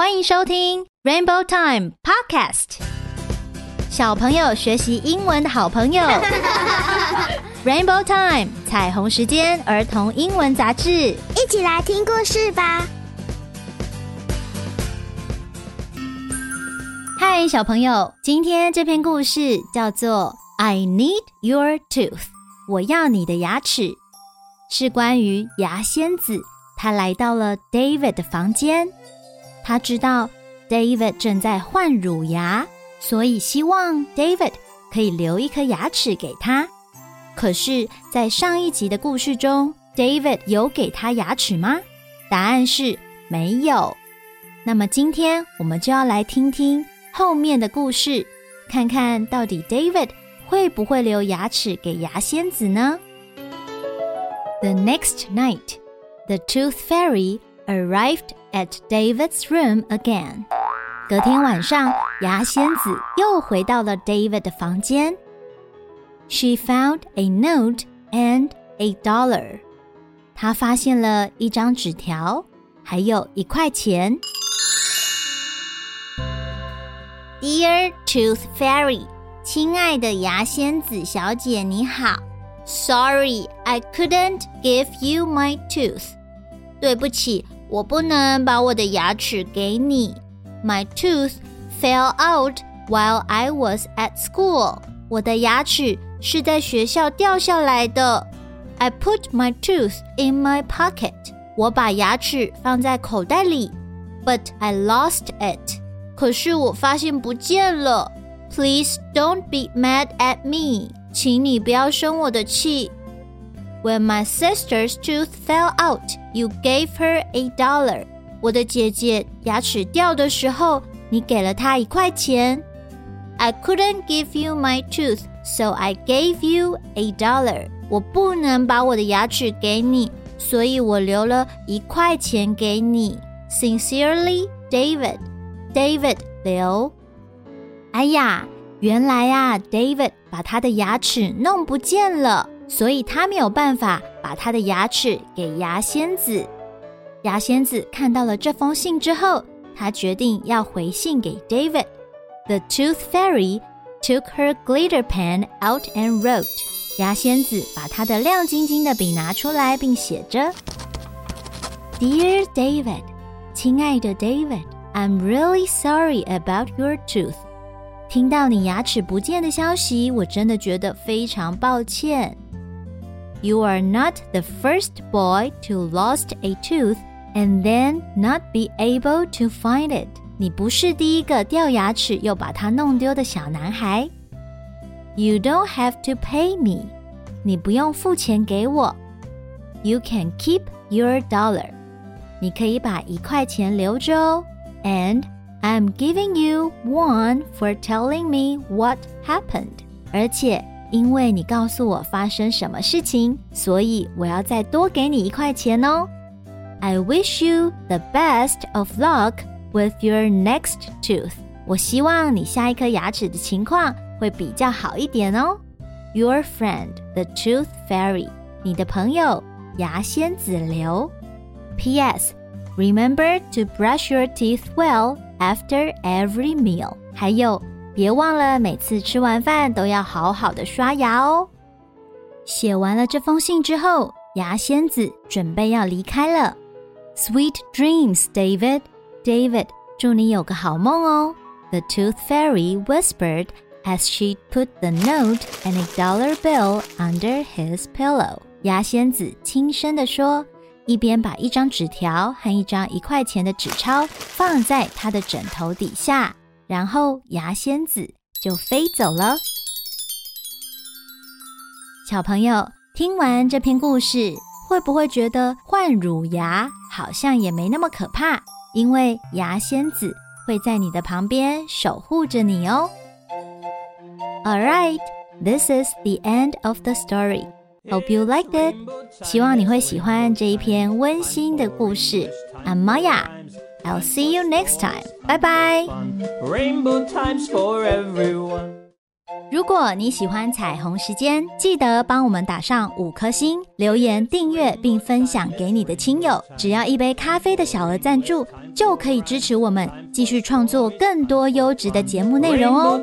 欢迎收听 Rainbow Time Podcast，小朋友学习英文的好朋友。Rainbow Time 彩虹时间儿童英文杂志，一起来听故事吧。嗨，小朋友，今天这篇故事叫做《I Need Your Tooth》，我要你的牙齿，是关于牙仙子。他来到了 David 的房间。他知道 David 正在换乳牙，所以希望 David 可以留一颗牙齿给他。可是，在上一集的故事中，David 有给他牙齿吗？答案是没有。那么今天我们就要来听听后面的故事，看看到底 David 会不会留牙齿给牙仙子呢？The next night, the Tooth Fairy arrived. at David's room again。隔天晚上，牙仙子又回到了 David 的房间。She found a note and a dollar。她发现了一张纸条，还有一块钱。Dear Tooth Fairy，亲爱的牙仙子小姐，你好。Sorry, I couldn't give you my tooth。对不起。 我不能把我的牙齿给你。My tooth fell out while I was at school。我的牙齿是在学校掉下来的。I put my tooth in my pocket。我把牙齿放在口袋里。But I lost it。可是我发现不见了。Please don't be mad at me。请你不要生我的气。 when my sister's tooth fell out, you gave her a dollar。我的姐姐牙齿掉的时候，你给了她一块钱。I couldn't give you my tooth, so I gave you a dollar。我不能把我的牙齿给你，所以我留了一块钱给你。Sincerely, David. David 留。哎呀，原来啊，David 把他的牙齿弄不见了。所以他没有办法把他的牙齿给牙仙子。牙仙子看到了这封信之后，他决定要回信给 David。The Tooth Fairy took her glitter pen out and wrote。牙仙子把她的亮晶晶的笔拿出来，并写着：“Dear David，亲爱的 David，I'm really sorry about your tooth。听到你牙齿不见的消息，我真的觉得非常抱歉。” You are not the first boy to lost a tooth and then not be able to find it. 你不是第一个掉牙齿又把它弄丢的小男孩。You don't have to pay me. 你不用付钱给我。You can keep your dollar. 你可以把一块钱留着哦。And I'm giving you one for telling me what happened. 而且 因为你告诉我发生什么事情，所以我要再多给你一块钱哦。I wish you the best of luck with your next tooth。我希望你下一颗牙齿的情况会比较好一点哦。Your friend, the Tooth Fairy，你的朋友牙仙子留。P.S. Remember to brush your teeth well after every meal。还有。别忘了每次吃完饭都要好好的刷牙哦。写完了这封信之后，牙仙子准备要离开了。Sweet dreams, David. David，祝你有个好梦哦。The Tooth Fairy whispered as she put the note and a dollar bill under his pillow. 牙仙子轻声地说，一边把一张纸条和一张一块钱的纸钞放在他的枕头底下。然后牙仙子就飞走了。小朋友听完这篇故事，会不会觉得换乳牙好像也没那么可怕？因为牙仙子会在你的旁边守护着你哦。All right, this is the end of the story. Hope you liked it. 希望你会喜欢这一篇温馨的故事。I'm Maya. I'll see you next time. Bye bye. Rainbow times for everyone. 如果你喜欢彩虹时间，记得帮我们打上五颗星，留言订阅并分享给你的亲友。只要一杯咖啡的小额赞助，就可以支持我们继续创作更多优质的节目内容哦。